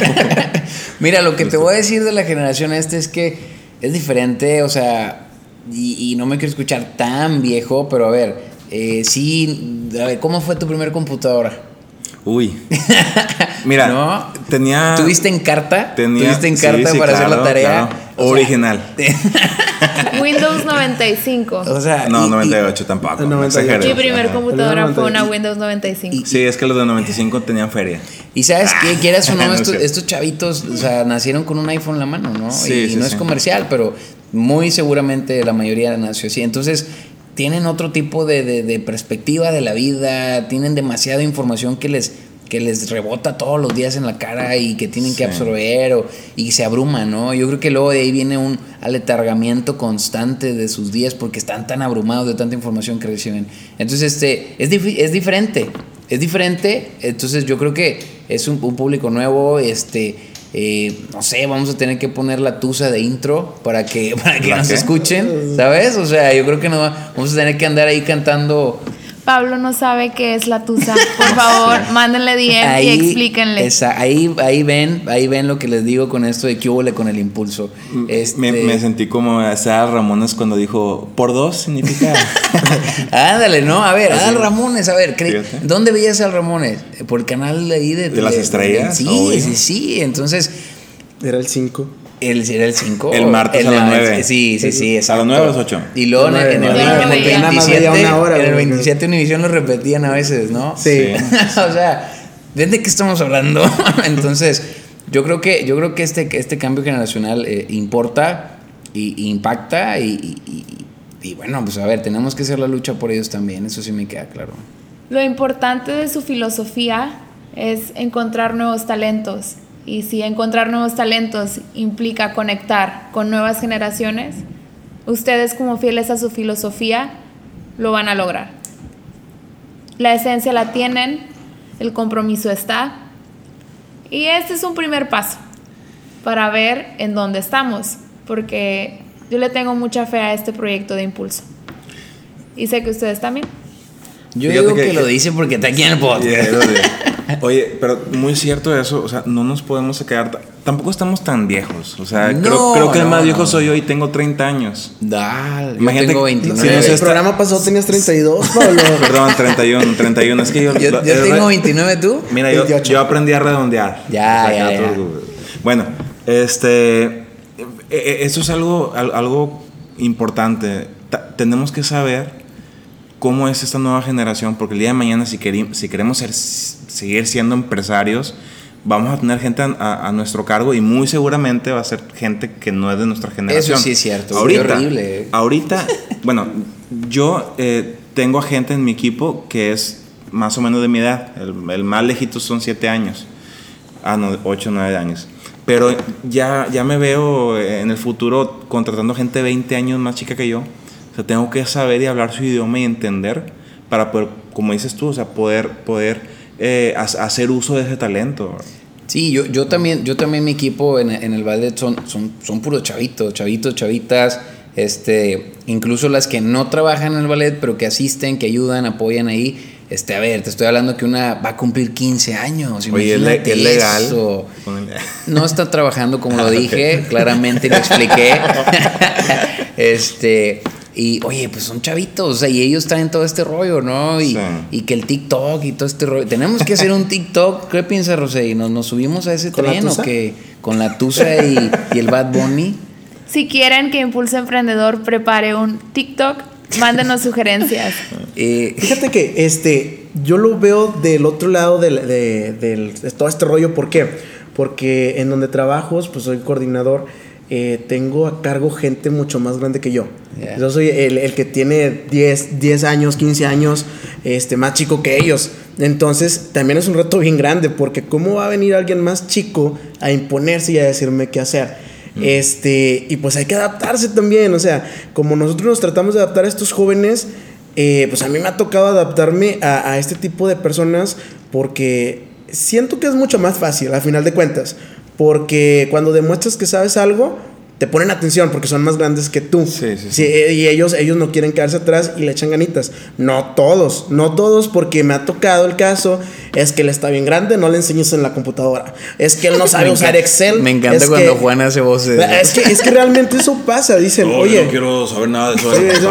*laughs* Mira, lo que te voy a decir de la generación esta es que es diferente, o sea, y, y no me quiero escuchar tan viejo, pero a ver, eh, sí, a ver, ¿cómo fue tu primer computadora? Uy. *laughs* Mira, ¿No? tenía... ¿Tuviste en carta? tenía- ¿Tuviste en carta sí, para hacer la tarea? claro. O sea, Original. *laughs* Windows 95. o sea, No, y- y- 98 tampoco. El no 98. exageres. Mi primer Ajá. computadora fue una Y- Windows 95. Sí, es que los de 95 tenían feria. Y sabes qué, quieras o no, *laughs* No es estos, chavitos, o sea, nacieron con un iPhone en la mano, ¿no? Sí, y sí, no sí. es comercial, pero muy seguramente la mayoría nació así. Entonces, tienen otro tipo de, de- de perspectiva de la vida, tienen demasiada información que les, que les rebota todos los días en la cara y que tienen que absorber o, y se abruman, ¿no? Yo creo que luego de ahí viene un aletargamiento constante de sus días porque están tan abrumados de tanta información que reciben. Entonces, este, es, es diferente, es diferente, entonces yo creo que es un, un público nuevo, este, Eh, no sé, vamos a tener que poner la tusa de intro para que, *laughs* para que ¿La nos qué? escuchen, ¿sabes? O sea, yo creo que no, vamos a tener que andar ahí cantando. Pablo no sabe qué es la tusa. Por *laughs* favor, mándenle DM y explíquenle. esa- ahí, ahí ven, ahí ven lo que les digo con esto de que hubo con el impulso. Este, Me, me sentí como Adal Ramones cuando dijo, por dos significa... *laughs* Ándale, no, a ver, Así. Adal Ramones, a ver, Fíjate. ¿dónde veías a Adal Ramones? Por el canal de ahí de, ¿De las estrellas? Sí, Obvio. sí, sí. Entonces, Era el 5. El, era el 5. El martes a las nueve. Sí, sí, sí. ¿A las nueve o a las ocho? Y luego en, el- en el, en el veía. Nada más veía 27, una hora, en el güey. 27 Univisión lo repetían a veces, ¿no? Sí. *laughs* o sea, ¿de qué estamos hablando? *laughs* Entonces, yo creo que, yo creo que este, este cambio generacional eh, importa y, y impacta y, y- y- y bueno, pues a ver, tenemos que hacer la lucha por ellos también, eso sí me queda claro. Lo importante de su filosofía es encontrar nuevos talentos. Y si encontrar nuevos talentos implica conectar con nuevas generaciones, ustedes como fieles a su filosofía lo van a lograr. La esencia la tienen, el compromiso está. Y este es un primer paso para ver en dónde estamos, porque yo le tengo mucha fe a este proyecto de impulso. Y sé que ustedes también. Yo Fíjate digo que, que- lo dice porque está aquí en el podcast. *laughs* Yeah, Oye, pero muy cierto eso, o sea, no nos podemos quedar, ta- tampoco estamos tan viejos, o sea, No, creo, creo que el más viejo no. soy yo y tengo 30 años. Dale, yo Imagínate tengo que- 29. si el está- programa pasado tenías 32, *laughs* Pablo. Perdón, 31, 31, es que yo... yo, yo tengo re- 29, ¿tú? Mira, yo, 28. yo aprendí a redondear. Ya, O sea, ya, ya. Bueno, este, eh, eh, eso es algo, al- algo importante. Ta- tenemos que saber cómo es esta nueva generación, porque el día de mañana si, si queremos ser- seguir siendo empresarios, vamos a tener gente a, a- a nuestro cargo y muy seguramente va a ser gente que no es de nuestra generación. sí es cierto, Ahorita, horrible, eh. ahorita, *laughs* bueno, yo eh, tengo a gente en mi equipo que es más o menos de mi edad. El, el más lejito son 7 años. Ah, no, 8 o 9 años. Pero ya, ya me veo en el futuro contratando gente 20 años más chica que yo. O sea, tengo que saber y hablar su idioma y entender para poder, como dices tú, o sea, poder, poder eh, ha- hacer uso de ese talento. Sí, yo, yo también, yo también mi equipo en, en el ballet son, son, son puros chavitos, chavitos, chavitas, este, incluso las que no trabajan en el ballet, pero que asisten, que ayudan, apoyan ahí. Este, a ver, te estoy hablando que una va a cumplir 15 años. Oye, es, le- legal. eso. *laughs* No está trabajando como lo *laughs* dije, claramente lo expliqué. *laughs* este, y oye, pues son chavitos, o sea, y ellos traen todo este rollo, ¿no? Y, Sí. y que el TikTok y todo este rollo. Tenemos que hacer un TikTok, ¿qué piensa Rosé? ¿Nos, nos subimos a ese ¿Con la tren o que con la Tusa y, y el Bad Bunny? Si quieren que Impulso Emprendedor prepare un TikTok, mándenos sugerencias. Eh, Fíjate que este, yo lo veo del otro lado del, de, del- de todo este rollo. ¿Por qué? Porque en donde trabajo, pues soy coordinador, eh, tengo a cargo gente mucho más grande que yo. Yo soy el, el que tiene 10, 10 años, 15 años, este, más chico que ellos. Entonces, también es un reto bien grande, porque ¿cómo va a venir alguien más chico a imponerse y a decirme qué hacer? Este, y pues hay que adaptarse también, o sea, como nosotros nos tratamos de adaptar a estos jóvenes, eh, pues a mí me ha tocado adaptarme a, a este tipo de personas porque siento que es mucho más fácil, a final de cuentas, porque cuando demuestras que sabes algo, te ponen atención porque son más grandes que tú. Sí, sí, sí. eh, y ellos, ellos no quieren quedarse atrás y le echan ganitas. No todos, no todos, porque me ha tocado el caso. Es que él está bien grande, no le enseñes en la computadora. Es que él no *laughs* sabe usar Excel. Me encanta es cuando que- Juan hace voces. *laughs* Es que, es que realmente eso pasa. Dicen, No, oye. yo no quiero saber nada de eso. Sí, eso-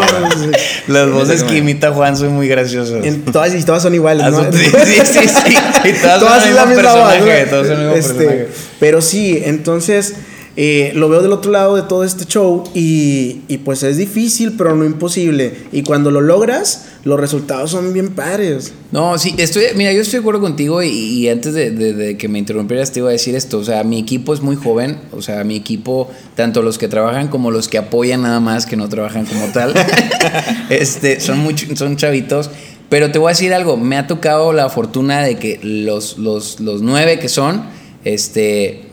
*laughs* Las voces que imita Juan son muy graciosas. en todas, y todas son iguales, Ah, ¿no? son- sí, sí, sí, sí. Y todas son el es la mismo misma voz, todas son el mismo Este, personaje. Pero sí, entonces eh, lo veo del otro lado de todo este show y, y pues es difícil, pero no imposible. Y cuando lo logras, los resultados son bien padres. No, sí, estoy, mira, yo estoy de acuerdo contigo y, y antes de, de- de que me interrumpieras te iba a decir esto, o sea, mi equipo es muy joven, o sea, mi equipo, tanto los que trabajan como los que apoyan nada más, que no trabajan como tal, *laughs* *laughs* este, son, muy, son chavitos, pero te voy a decir algo, me ha tocado la fortuna de que los, los, los nueve que son, este,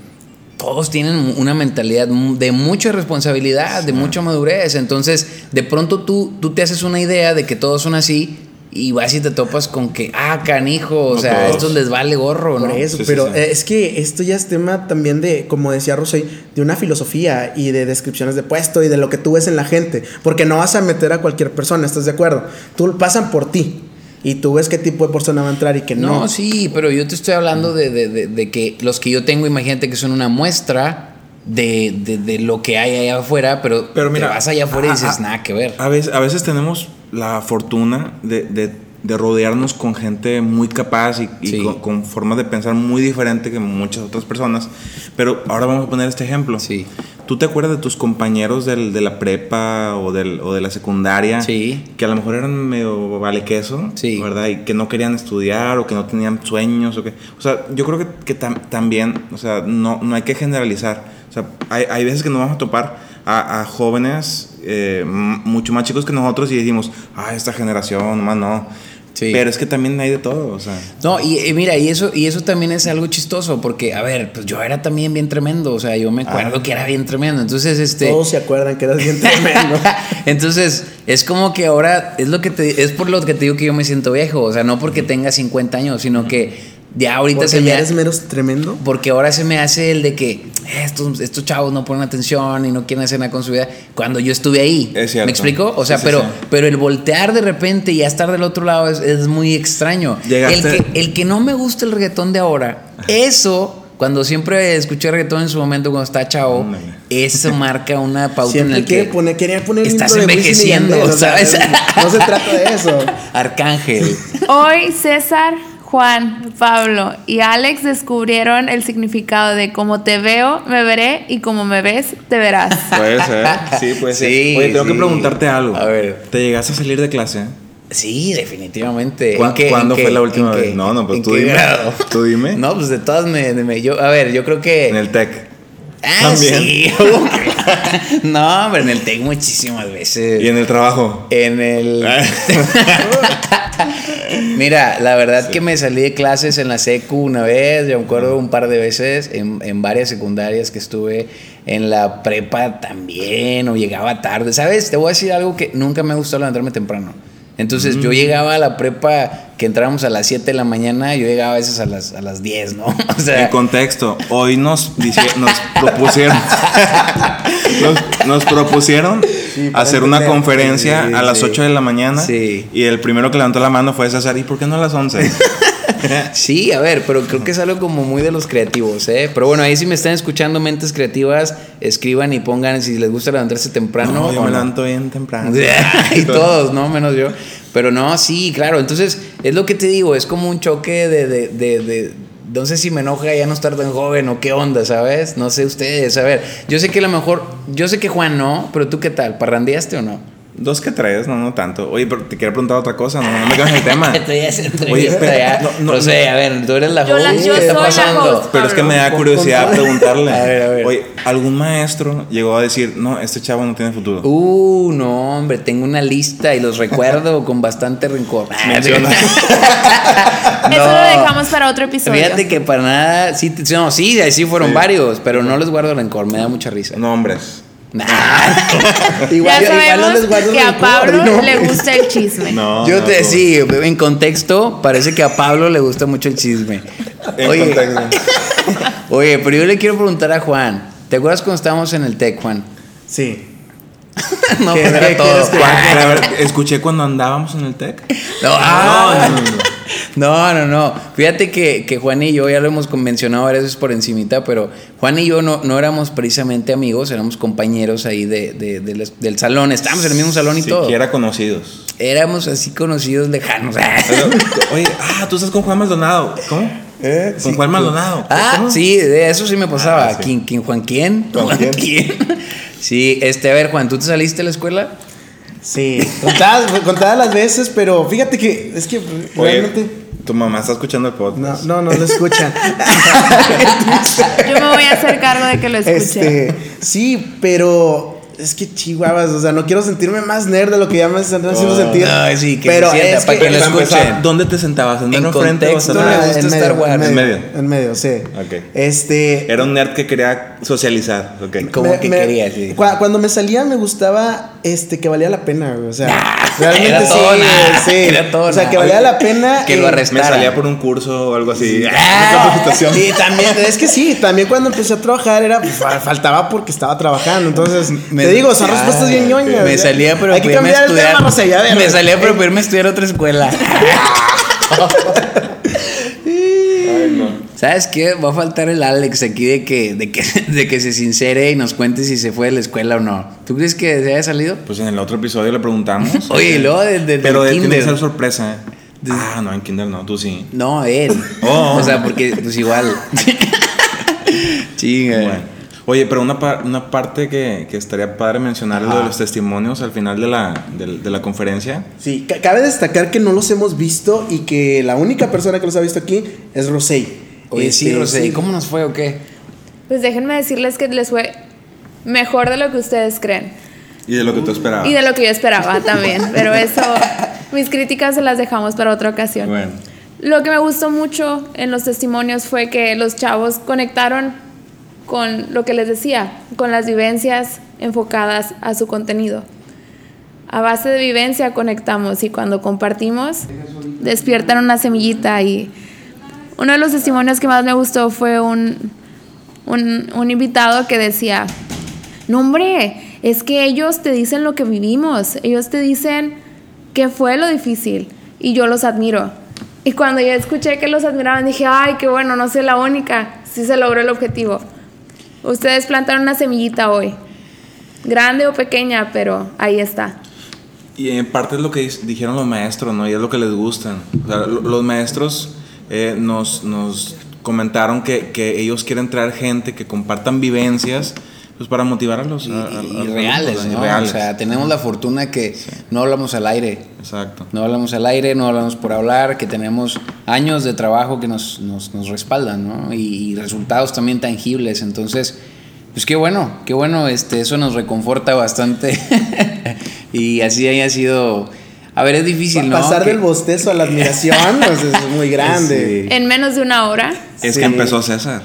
todos tienen una mentalidad de mucha responsabilidad, de mucha madurez. Entonces, de pronto tú, tú te haces una idea de que todos son así y vas y te topas con que, ah, canijo, o No sea, todos. estos les vale gorro, ¿no? Por eso, Sí, pero sí. eh, es que esto ya es tema también de, como decía Rosey, de una filosofía y de descripciones de puesto y de lo que tú ves en la gente. Porque no vas a meter a cualquier persona, ¿estás de acuerdo? Tú pasan por ti y tú ves qué tipo de persona va a entrar y que no. No, sí, pero yo te estoy hablando de, de- de- de que los que yo tengo, imagínate que son una muestra de, de- de lo que hay allá afuera, pero, Pero mira, te vas allá afuera y a- dices, a- nada que ver. A veces, a veces tenemos la fortuna de, de- de rodearnos con gente muy capaz y, y Sí. con, con formas de pensar muy diferente que muchas otras personas. Pero ahora vamos a poner este ejemplo. Sí. ¿Tú te acuerdas de tus compañeros del- de la prepa o, del- o de la secundaria? Sí. Que a lo mejor eran medio vale queso, Sí. ¿verdad? Y que no querían estudiar o que no tenían sueños. O, que, o sea, yo creo que, que tam- también, o sea, no, no hay que generalizar. O sea, hay, hay veces que nos vamos a topar a, a jóvenes eh, mucho más chicos que nosotros y decimos, ah, esta generación, más no. Sí. Pero es que también hay de todo, o sea. No, y, y mira, y eso, y eso también es algo chistoso, porque, a ver, pues yo era también bien tremendo, o sea, yo me acuerdo Ah. que era bien tremendo, entonces, este... Todos se acuerdan que eras bien tremendo. *laughs* Entonces, es como que ahora es lo que te es por lo que te digo que yo me siento viejo, o sea, no porque tenga 50 años, sino que ya ahorita Porque se me ya ha- eres menos tremendo. porque ahora se me hace el de que estos, estos chavos no ponen atención y no quieren hacer nada con su vida cuando yo estuve ahí. Es cierto. ¿Me explico? O sea, Sí, pero, sí. pero el voltear de repente y ya estar del otro lado es, es muy extraño. El que, el que no me gusta el reggaetón de ahora, eso, cuando siempre escuché reggaetón en su momento cuando estaba chavo, eso *laughs* marca una pauta Siempre en el que que pone, querían poner estás envejeciendo, Yandel, o sea, ¿sabes? no se trata de eso. *laughs* Arcángel. Hoy César, Juan, Pablo y Alex descubrieron el significado de como te veo, me veré y como me ves, te verás. *laughs* Puede ser, sí, puede ser. Sí, Oye, tengo que preguntarte algo. A ver. ¿Te llegaste a salir de clase? Sí, definitivamente. ¿Cuá- ¿En qué- cuándo qué- fue la última qué- vez? No, no, pues tú dime. grado? *laughs* Tú dime. No, pues de todas me, me- yo, a ver, yo creo que En el TEC. Ah, También. sí. *laughs* *laughs* no, hombre, en el TEC muchísimas veces. Y en el trabajo. En el. *laughs* Mira, la verdad que me salí de clases en la secu una vez, yo me acuerdo un par de veces, en, en varias secundarias que estuve, en la prepa también, o llegaba tarde. ¿Sabes? Te voy a decir algo que nunca me gustó levantarme temprano. Entonces Mm. yo llegaba a la prepa que entrábamos a las 7 de la mañana, yo llegaba a veces a las, a las 10, ¿no? *laughs* O sea, En contexto, hoy nos, dice- nos *laughs* propusieron *laughs* nos, nos propusieron hacer una conferencia Sí, a las sí. 8 de la mañana Sí. y el primero que levantó la mano fue César, ¿y por qué no a las 11? *laughs* Sí, a ver, pero creo que es algo como muy de los creativos, ¿eh? Pero bueno, ahí si me están escuchando mentes creativas, escriban y pongan si les gusta levantarse temprano no, yo o me no. levanto bien temprano. *laughs* y todos, ¿no? Menos yo. Pero no, sí, claro. Entonces, es lo que te digo, es como un choque de, de, de, de- no sé si me enoja ya no estar tan joven o qué onda, ¿sabes? No sé ustedes, a ver. Yo sé que a lo mejor, yo sé que Juan no, pero tú qué tal, ¿parrandeaste o no? Dos que tres, no, no tanto. Oye, pero te quiero preguntar otra cosa, no, no me quedas en el tema. *laughs* Oye, pero- ya. no, no, o sea, a ver, tú eres la Yo la- host, yo ¿qué está soy la pasando? host. Pero es que me da curiosidad preguntarle. *laughs* A ver, a ver. Oye, ¿algún maestro llegó a decir, no, este chavo no tiene futuro? Uh, no, hombre, tengo una lista y los recuerdo con bastante rencor. *laughs* Menciona. Eso lo dejamos para otro episodio. Fíjate que para nada, sí, no, sí, ahí sí fueron Sí. varios, pero no les guardo rencor, me da mucha risa. Nombres. Nah. *laughs* Igual, ya igual no sabemos les guardo que a Pablo ¿no? le gusta el chisme. No. Yo no, te sí, en contexto, parece que a Pablo le gusta mucho el chisme. En Oye, contexto. *laughs* oye, pero yo le quiero preguntar a Juan. ¿Te acuerdas cuando estábamos en el TEC, Juan? Sí. *laughs* no, ¿Qué- pues era qué todo. que- Juan, pero a ver, escuché cuando andábamos en el TEC. No, ah, no, no, no. No, no. Fíjate que, que Juan y yo ya lo hemos mencionado varias veces por encimita, pero Juan y yo no, no éramos precisamente amigos, éramos compañeros ahí de, de- de les- del salón. Estábamos en el mismo salón y todo. Siquiera conocidos. Éramos así conocidos lejanos. Pero, *laughs* Oye, ah, tú estás con Juan Maldonado. ¿Cómo? ¿Eh? Con Juan Maldonado. Ah, ¿Cómo? sí, de eso sí me pasaba. Ah, sí. ¿Quién, quién, Juan quién? ¿Juan ¿Juan quién? quién? *laughs* Sí, este, a ver, Juan, ¿tú te saliste de la escuela? Sí. Contadas, contadas las veces, pero fíjate que es que Oye, realmente. tu mamá está escuchando el podcast. No, no, no lo escuchan. *laughs* Yo me voy a hacer cargo de que lo escuche. Este, sí, pero es que chihuahuas, o sea, no quiero sentirme más nerd de lo que ya me están haciendo Oh. sentir. No, sí, que pero se sienta, es para que, que lo escuchen. ¿Dónde te sentabas? ¿En En mero frente o contexto, gusta en Star medio, Wars. en medio, en medio, sí. Ok. Este, Era un nerd que quería socializar. ok. Como que quería, sí. cua- Cuando me salía me gustaba este que valía la pena, güey, o sea, realmente era sí, sí. era todo o sea, que valía la pena Que lo arrestaran. Me salía por un curso o algo así. *laughs* Ah. Y también, es que sí, también cuando empecé a trabajar era, pues, fa- faltaba porque estaba trabajando. Entonces, Me- digo, son respuestas bien ñoñas. Me salía, pero Hay que cambiar el estudiar. tema, José, ya, me salía, pero eh, para irme a estudiar a otra escuela. *laughs* Ay, no. ¿Sabes qué? Va a faltar el Alex aquí de que, de que, *laughs* de que se sincere y nos cuente si se fue de la escuela o no. ¿Tú crees que se haya salido? Pues en el otro episodio le preguntamos. *laughs* Oye, luego de, de- Pero él tiene que ser sorpresa. ¿eh? Ah, no, en Kinder no, tú sí. No, él. Oh. O sea, porque pues igual. Chinga. Bueno. Oye, pero una, par- una parte que, que estaría padre mencionar es lo de Ajá. los testimonios al final de la, de, de la conferencia. Sí, ca- cabe destacar que no los hemos visto y que la única persona que los ha visto aquí es Rosey. Oye, sí, Este, Rosé, sí. ¿cómo nos fue o qué? Pues déjenme decirles que les fue mejor de lo que ustedes creen. Y de lo que tú esperabas. Y de lo que yo esperaba también. Pero eso, mis críticas se las dejamos para otra ocasión. Bueno. Lo que me gustó mucho en los testimonios fue que los chavos conectaron con lo que les decía, con las vivencias enfocadas a su contenido. A base de vivencia conectamos y cuando compartimos despiertan una semillita y uno de los testimonios que más me gustó fue un, un, un invitado que decía, no hombre, es que ellos te dicen lo que vivimos, ellos te dicen qué fue lo difícil y yo los admiro. Y cuando yo escuché que los admiraban dije, ay, qué bueno, no soy la única, sí se logró el objetivo. Ustedes plantaron una semillita hoy, grande o pequeña, pero ahí está. Y en parte es lo que dijeron los maestros, ¿no? Y es lo que les gustan. Los maestros eh, nos, nos comentaron que, que ellos quieren traer gente que compartan vivencias pues para motivar a los... Y, a- a- a y los reales. O sea, tenemos la fortuna que no hablamos al aire. Exacto. No hablamos al aire, no hablamos por hablar, que tenemos años de trabajo que nos, nos, nos respaldan, ¿no? Y, y resultados también tangibles. Entonces, pues qué bueno, qué bueno, este, eso nos reconforta bastante. *laughs* y así haya sido. A ver, es difícil, ¿no? Pasar del bostezo a la admisión pues, es muy *laughs* grande. Sí. En menos de una hora. Es Sí. que empezó César.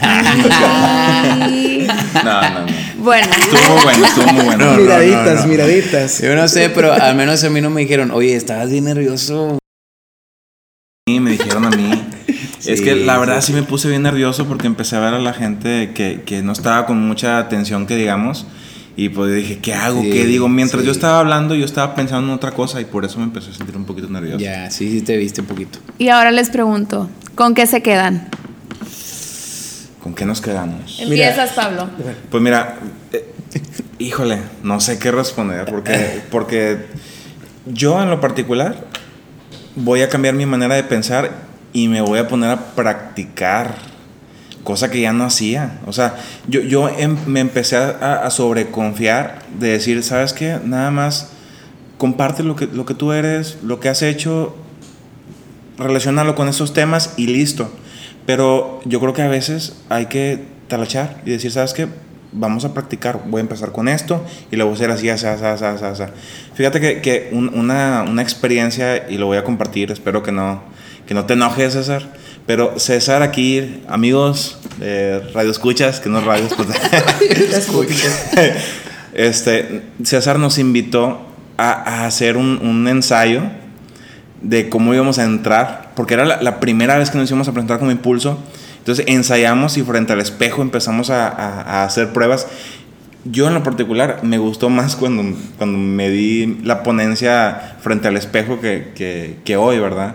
*laughs* No, no, no. Bueno, Estuvo muy bueno, estuvo muy bueno. No, no, miraditas, no, no. miraditas. Yo no sé, pero al menos a mí no me dijeron, oye, estabas bien nervioso. Sí, me dijeron a mí. *laughs* es que la verdad sí, sí, me puse bien nervioso porque empecé a ver a la gente que, que no estaba con mucha atención, que digamos. Y pues dije, ¿qué hago? Sí, ¿Qué digo? Mientras sí. yo estaba hablando, yo estaba pensando en otra cosa y por eso me empecé a sentir un poquito nervioso. Ya, sí, sí te viste un poquito. y ahora les pregunto, ¿con qué se quedan? ¿Con qué nos quedamos? Empiezas, Pablo. Pues mira, eh, híjole, no sé qué responder porque, *laughs* porque yo en lo particular voy a cambiar mi manera de pensar y me voy a poner a practicar, cosa que ya no hacía. O sea, yo, yo em- me empecé a, a sobreconfiar de decir, ¿sabes qué? Nada más comparte lo que, lo que tú eres, lo que has hecho, relacionarlo con esos temas y listo. Pero yo creo que a veces hay que talachar y decir, ¿sabes qué? Vamos a practicar, voy a empezar con esto y lo voy a hacer así, así, así, así, así. Fíjate que, que un- una, una experiencia, y lo voy a compartir, espero que no, que no te enojes, César. Pero César aquí, amigos, eh, radio escuchas, que no radios, pues, *laughs* *laughs* este, César nos invitó a, a hacer un, un ensayo de cómo íbamos a entrar, porque era la, la primera vez que nos íbamos a presentar como impulso. Entonces ensayamos y frente al espejo empezamos a, a- a hacer pruebas. Yo en lo particular me gustó más cuando, cuando me di la ponencia frente al espejo que, que, que hoy, ¿verdad?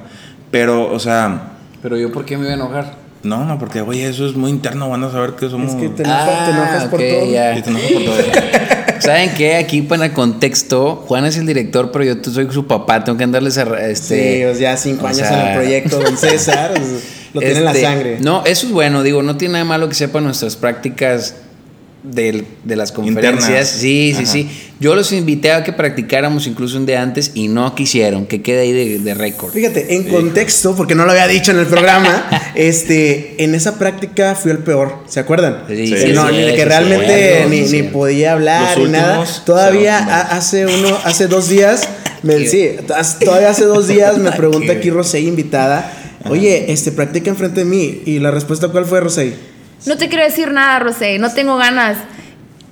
Pero, o sea, Pero yo, ¿por qué me iba a enojar? no, no, porque, oye, eso es muy interno, van a saber que somos... Es que te enojas, te enojas por ok, todo. ya. Y te enojas por todo. *laughs* ¿Saben qué? Aquí para contexto, Juan es el director, pero yo soy su papá, tengo que andarles a... Este, Sí, pues ya cinco o años sea, en el proyecto, don César. *laughs* lo tiene en la este, sangre. No, eso es bueno, digo, no tiene nada malo que sepan nuestras prácticas del- de las conferencias. Internas. Sí, sí, Ajá. sí. Yo los invité a que practicáramos incluso un día antes y no quisieron, que quede ahí de, de récord. Fíjate, en contexto, porque no lo había dicho en el programa, *laughs* este, en esa práctica fui el peor, ¿se acuerdan? Sí, Sí, Que no, sí, ni de sí, que sí, realmente sí, ni, sí, ni sí. podía hablar ni nada. Todavía a- hace uno, hace dos días, me, sí, todavía hace dos días me *laughs* pregunta aquí Rosey invitada, oye, este, practica enfrente de mí. Y la respuesta, ¿cuál fue, Rosey? No te quiero decir nada, Rosé, no tengo ganas.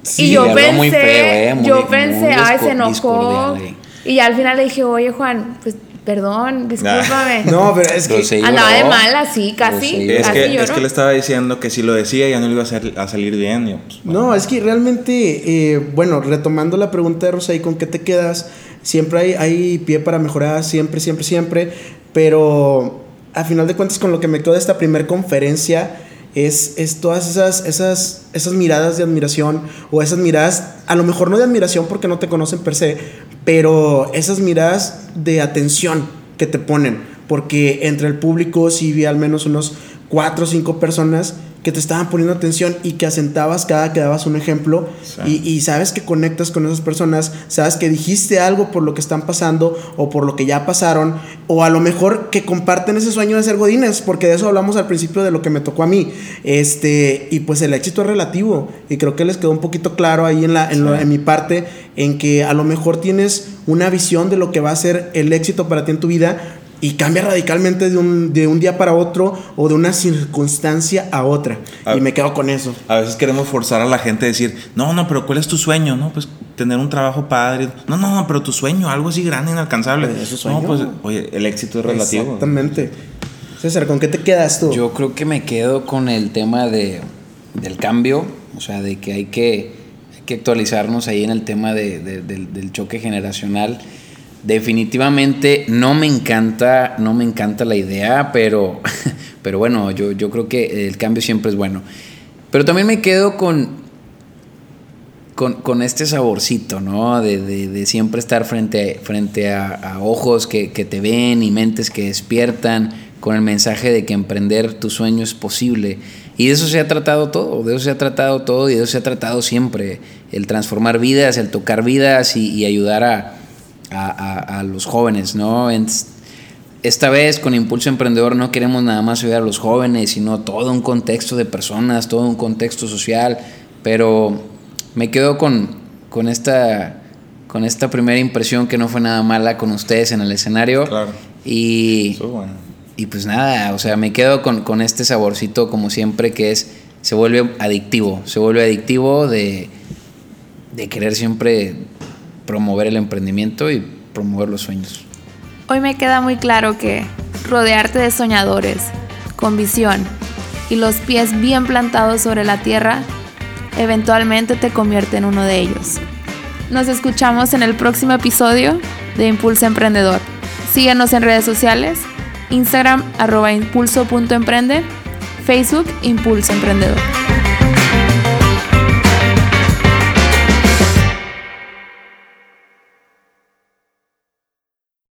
Sí, y yo pensé, muy feo, eh, muy- yo pensé, muy ay, se enojó. eh. Y ya al final le dije, oye, Juan, pues perdón, discúlpame. No, pero es que... Andaba de lloró. mala, sí, casi. Es casi que, es que le estaba diciendo que si lo decía ya no le iba a, a salir bien. yo, pues, bueno. No, es que realmente, eh, bueno, retomando la pregunta de Rosay, ¿con qué te quedas? Siempre hay, hay pie para mejorar, siempre, siempre, siempre, pero a final de cuentas con lo que me quedo de esta primera conferencia es, es todas esas, esas, esas miradas de admiración o esas miradas, a lo mejor no de admiración porque no te conocen per se, pero esas miradas de atención que te ponen, porque entre el público sí vi al menos unos cuatro o cinco personas que te estaban poniendo atención y que asentabas cada que dabas un ejemplo Sí. y, y sabes que conectas con esas personas, sabes que dijiste algo por lo que están pasando o por lo que ya pasaron, o a lo mejor que comparten ese sueño de ser godines, porque de eso hablamos al principio de lo que me tocó a mí. Este, y pues el éxito es relativo, y creo que les quedó un poquito claro ahí en, la, en, lo- en mi parte, en que a lo mejor tienes una visión de lo que va a ser el éxito para ti en tu vida. Y cambia radicalmente de un, de un día para otro o de una circunstancia a otra. Ah. Y me quedo con eso. A veces queremos forzar a la gente a decir, no, no, pero ¿cuál es tu sueño? No, pues tener un trabajo padre. No, no, no, pero tu sueño, algo así grande, inalcanzable. Pues, ¿es su sueño? No, pues, oye, el éxito es relativo. Exactamente. César, ¿con qué te quedas tú? Yo creo que me quedo con el tema de, del cambio, o sea, de que hay que, hay que actualizarnos ahí en el tema de- de- del, del choque generacional. Definitivamente no me encanta, no me encanta la idea, pero, *laughs* pero bueno, yo, yo creo que el cambio siempre es bueno. Pero también me quedo con, con, con este saborcito, ¿no? De, de- siempre estar frente, frente a, a ojos que, que te ven y mentes que despiertan con el mensaje de que emprender tu sueño es posible. Y de eso se ha tratado todo, de eso se ha tratado todo y de eso se ha tratado siempre. El transformar vidas, el tocar vidas y, y ayudar a, a- a- a los jóvenes, ¿no? En- esta vez con Impulso Emprendedor no queremos nada más ayudar a los jóvenes, sino todo un contexto de personas, todo un contexto social, pero me quedo con, con, esta, con esta primera impresión que no fue nada mala con ustedes en el escenario. Claro. Y, Eso es bueno. y pues nada, o sea, me quedo con, con este saborcito como siempre que es, se vuelve adictivo, se vuelve adictivo de, de querer siempre promover el emprendimiento y promover los sueños. Hoy me queda muy claro que rodearte de soñadores, con visión y los pies bien plantados sobre la tierra, eventualmente te convierte en uno de ellos. Nos escuchamos en el próximo episodio de Impulso Emprendedor. Síguenos en redes sociales, Instagram arroba impulso.emprende, Facebook Impulso Emprendedor.